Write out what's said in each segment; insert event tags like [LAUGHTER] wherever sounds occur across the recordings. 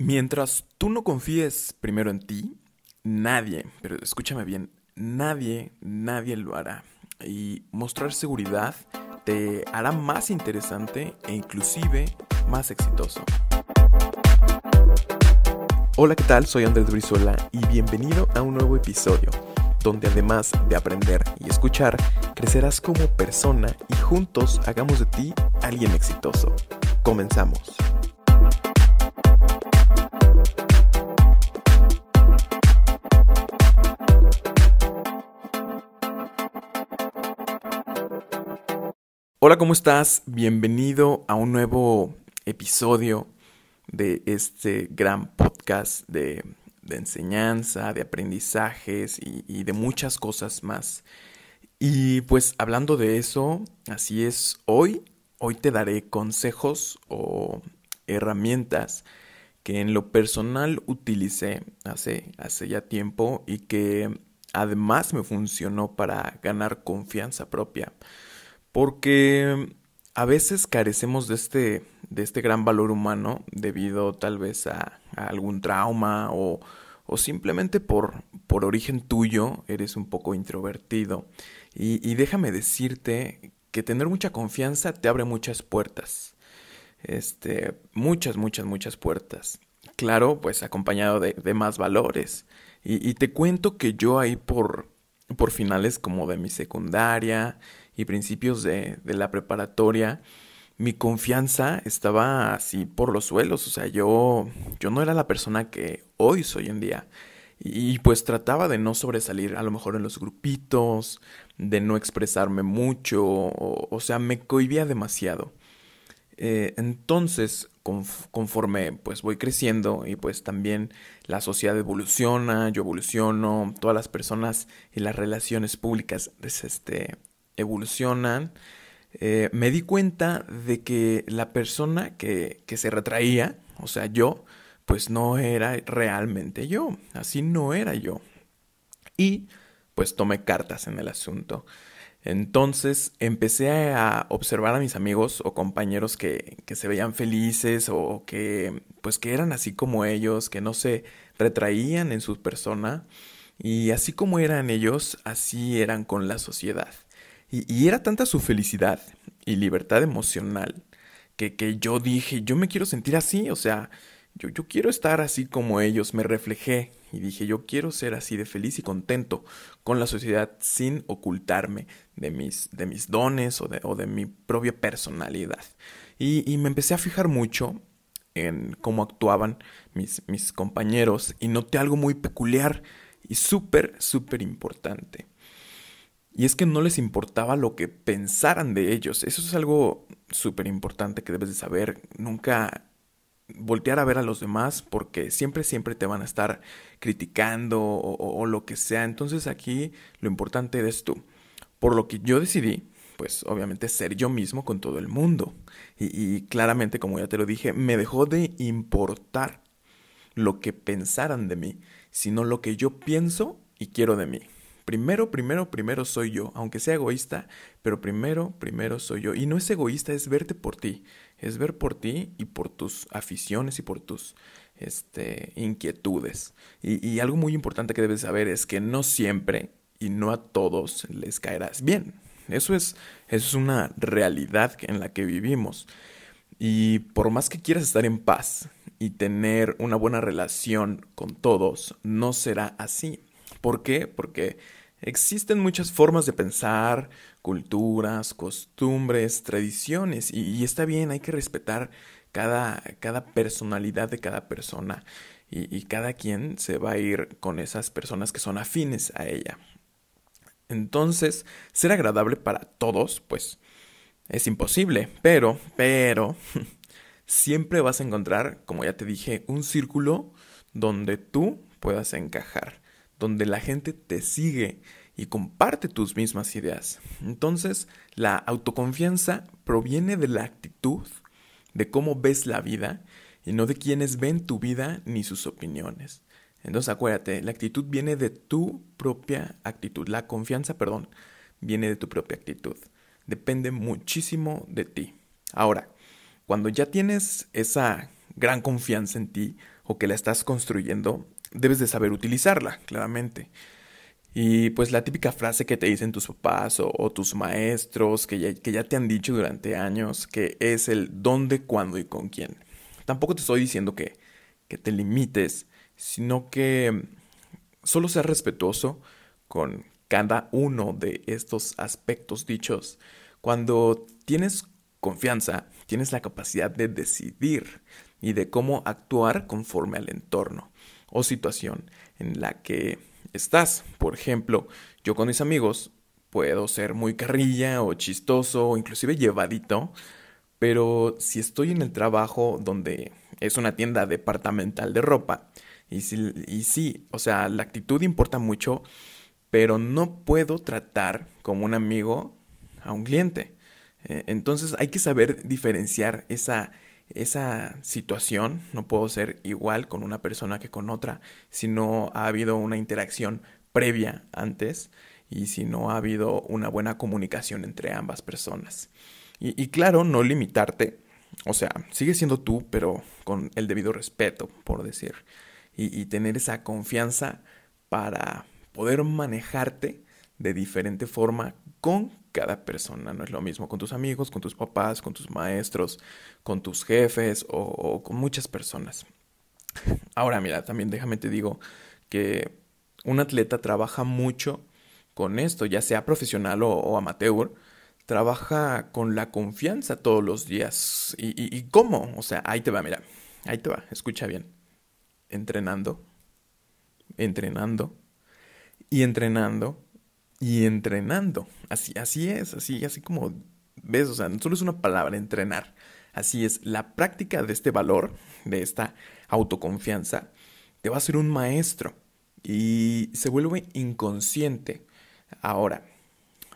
Mientras tú no confíes primero en ti, nadie, pero escúchame bien, nadie, nadie lo hará. Y mostrar seguridad te hará más interesante e inclusive más exitoso. Hola, ¿qué tal? Soy Andrés Brizuela y bienvenido a un nuevo episodio, donde además de aprender y escuchar, crecerás como persona y juntos hagamos de ti alguien exitoso. Comenzamos. Hola, ¿cómo estás? Bienvenido a un nuevo episodio de este gran podcast de, enseñanza, de aprendizajes y, y, de muchas cosas más. Y pues hablando de eso, así es, hoy, hoy te daré consejos o herramientas que en lo personal utilicé hace, hace ya tiempo y que además me funcionó para ganar confianza propia. Porque a veces carecemos de este, de este gran valor humano debido tal vez a, algún trauma o, o simplemente por, por, origen tuyo eres un poco introvertido. Y, déjame decirte que tener mucha confianza te abre muchas puertas. Este, muchas, muchas, muchas puertas. Claro, pues acompañado de, de más valores. Y, y, te cuento que yo ahí por, por finales como de mi secundaria, y principios de, de la preparatoria, mi confianza estaba así por los suelos. O sea, yo, yo no era la persona que hoy soy en día. Y pues trataba de no sobresalir a lo mejor en los grupitos, de no expresarme mucho, o, sea, me cohibía demasiado. Eh, entonces, conforme pues voy creciendo y pues también la sociedad evoluciona, yo evoluciono, todas las personas y las relaciones públicas pues, este, evolucionan, eh, me di cuenta de que la persona que, que se retraía, o sea, yo, pues no era realmente yo, así no era yo. Y pues tomé cartas en el asunto. Entonces empecé a observar a mis amigos o compañeros que, que, se veían felices o que pues que eran así como ellos, que no se retraían en su persona y así como eran ellos, así eran con la sociedad. Y, era tanta su felicidad y libertad emocional que, que, yo dije, yo me quiero sentir así, o sea, yo, yo quiero estar así como ellos, me reflejé y dije, yo quiero ser así de feliz y contento con la sociedad sin ocultarme de mis, de mis dones o de, o de mi propia personalidad. Y, y, me empecé a fijar mucho en cómo actuaban mis, mis compañeros y noté algo muy peculiar y súper, súper importante. Y es que no les importaba lo que pensaran de ellos. Eso es algo súper importante que debes de saber. Nunca voltear a ver a los demás porque siempre, siempre te van a estar criticando o, lo que sea. Entonces aquí lo importante eres tú. Por lo que yo decidí, pues obviamente ser yo mismo con todo el mundo. Y claramente, como ya te lo dije, me dejó de importar lo que pensaran de mí, sino lo que yo pienso y quiero de mí. Primero, primero, primero soy yo, aunque sea egoísta, pero primero, primero soy yo. Y no es egoísta, es verte por ti, es ver por ti y por tus aficiones y por tus este, inquietudes. Y, y algo muy importante que debes saber es que no siempre y no a todos les caerás bien. Eso es, eso es una realidad en la que vivimos. Y por más que quieras estar en paz y tener una buena relación con todos, no será así. ¿Por qué? Porque Existen muchas formas de pensar, culturas, costumbres, tradiciones, y, está bien, hay que respetar cada, cada personalidad de cada persona, y, y, cada quien se va a ir con esas personas que son afines a ella. Entonces, ser agradable para todos, pues, es imposible, pero, pero, [LAUGHS] siempre vas a encontrar, como ya te dije, un círculo donde tú puedas encajar donde la gente te sigue y comparte tus mismas ideas. Entonces, la autoconfianza proviene de la actitud, de cómo ves la vida y no de quienes ven tu vida ni sus opiniones. Entonces, acuérdate, la actitud viene de tu propia actitud. La confianza, perdón, viene de tu propia actitud. Depende muchísimo de ti. Ahora, cuando ya tienes esa gran confianza en ti o que la estás construyendo, debes de saber utilizarla, claramente. Y pues la típica frase que te dicen tus papás o, tus maestros, que ya, que ya te han dicho durante años, que es el dónde, cuándo y con quién. Tampoco te estoy diciendo que, que te limites, sino que solo seas respetuoso con cada uno de estos aspectos dichos. Cuando tienes confianza, tienes la capacidad de decidir y de cómo actuar conforme al entorno o situación en la que estás. Por ejemplo, yo con mis amigos puedo ser muy carrilla o chistoso o inclusive llevadito, pero si estoy en el trabajo donde es una tienda departamental de ropa, y, y sí, o sea, la actitud importa mucho, pero no puedo tratar como un amigo a un cliente. Eh, entonces hay que saber diferenciar esa, esa situación. No puedo ser igual con una persona que con otra si no ha habido una interacción previa antes y si no ha habido una buena comunicación entre ambas personas. Y, claro, no limitarte. O sea, sigue siendo tú, pero con el debido respeto, por decir. y tener esa confianza para poder manejarte de diferente forma con cada persona. No es lo mismo con tus amigos, con tus papás, con tus maestros, con tus jefes o, con muchas personas. Ahora, mira, también déjame te digo que un atleta trabaja mucho con esto, ya sea profesional o, amateur, trabaja con la confianza todos los días. ¿Y, ¿Y, cómo? O sea, ahí te va, mira, ahí te va, escucha bien. Entrenando, entrenando y entrenando y entrenando. Así, así es, así, así como ves, o sea, no solo es una palabra, entrenar. Así es, la práctica de este valor, de esta autoconfianza, te va a ser un maestro y se vuelve inconsciente. Ahora,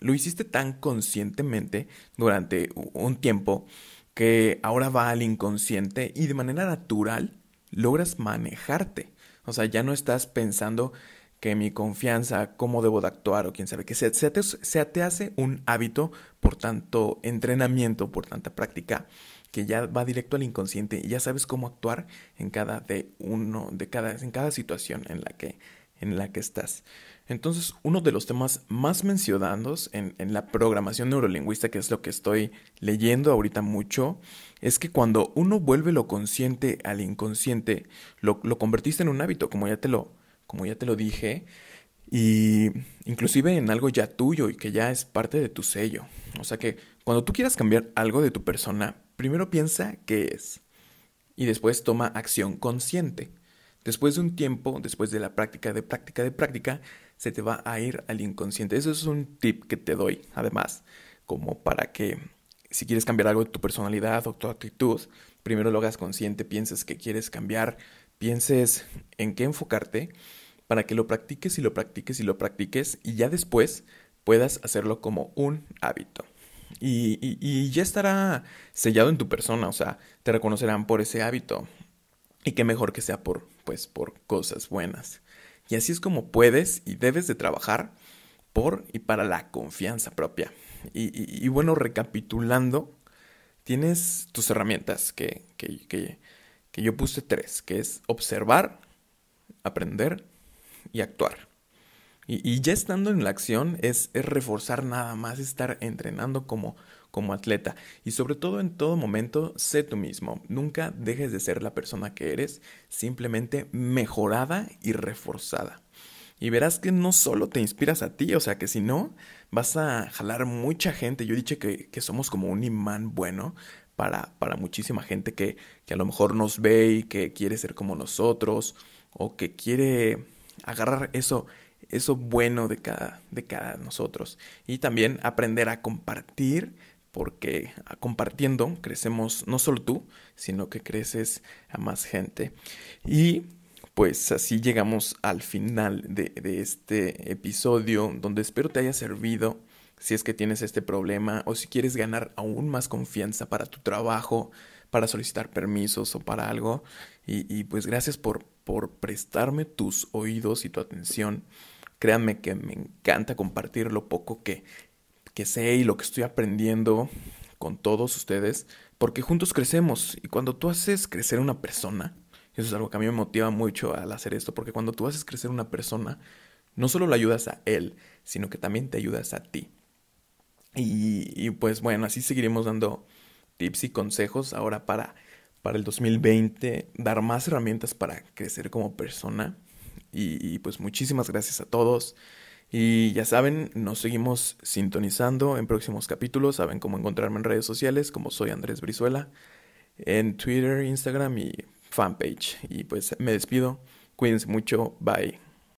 lo hiciste tan conscientemente durante un tiempo que ahora va al inconsciente y de manera natural logras manejarte. O sea, ya no estás pensando que mi confianza, cómo debo de actuar o quién sabe, que se, te, hace un hábito por tanto entrenamiento, por tanta práctica, que ya va directo al inconsciente y ya sabes cómo actuar en cada de uno, de cada, en cada situación en la que, en la que estás. Entonces, uno de los temas más mencionados en, en, la programación neurolingüística, que es lo que estoy leyendo ahorita mucho, es que cuando uno vuelve lo consciente al inconsciente, lo, lo convertiste en un hábito, como ya te lo, como ya te lo dije, y inclusive en algo ya tuyo y que ya es parte de tu sello. O sea que cuando tú quieras cambiar algo de tu persona, primero piensa qué es y después toma acción consciente. Después de un tiempo, después de la práctica de práctica de práctica, se te va a ir al inconsciente. Eso es un tip que te doy, además, como para que si quieres cambiar algo de tu personalidad o tu actitud, primero lo hagas consciente, pienses que quieres cambiar, pienses en qué enfocarte para que lo practiques y lo practiques y lo practiques y ya después puedas hacerlo como un hábito. Y, ya estará sellado en tu persona, o sea, te reconocerán por ese hábito. Y qué mejor que sea por, pues, por cosas buenas. Y así es como puedes y debes de trabajar por y para la confianza propia. Y, bueno, recapitulando, tienes tus herramientas que que yo puse tres, que es observar, aprender y actuar. Y, ya estando en la acción es, reforzar nada más, estar entrenando como, como atleta. Y sobre todo en todo momento, sé tú mismo. Nunca dejes de ser la persona que eres, simplemente mejorada y reforzada. Y verás que no solo te inspiras a ti, o sea que si no, vas a jalar mucha gente. Yo he dicho que, que somos como un imán bueno para, para muchísima gente que, que a lo mejor nos ve y que quiere ser como nosotros o que quiere agarrar eso, eso bueno de cada, de cada nosotros. Y también aprender a compartir, porque compartiendo crecemos no solo tú, sino que creces a más gente. Y pues así llegamos al final de, de este episodio, donde espero te haya servido si es que tienes este problema o si quieres ganar aún más confianza para tu trabajo, para solicitar permisos o para algo. Y, pues gracias por, por prestarme tus oídos y tu atención. Créanme que me encanta compartir lo poco que, que sé y lo que estoy aprendiendo con todos ustedes, porque juntos crecemos y cuando tú haces crecer una persona, Eso es algo que a mí me motiva mucho al hacer esto, porque cuando tú haces crecer una persona, no solo lo ayudas a él, sino que también te ayudas a ti. Y, pues bueno, así seguiremos dando tips y consejos ahora para, para el 2020, dar más herramientas para crecer como persona. Y, y pues muchísimas gracias a todos. Y ya saben, nos seguimos sintonizando en próximos capítulos. Saben cómo encontrarme en redes sociales, como soy Andrés Brizuela, en Twitter, Instagram y fanpage. Y pues me despido. Cuídense mucho. Bye.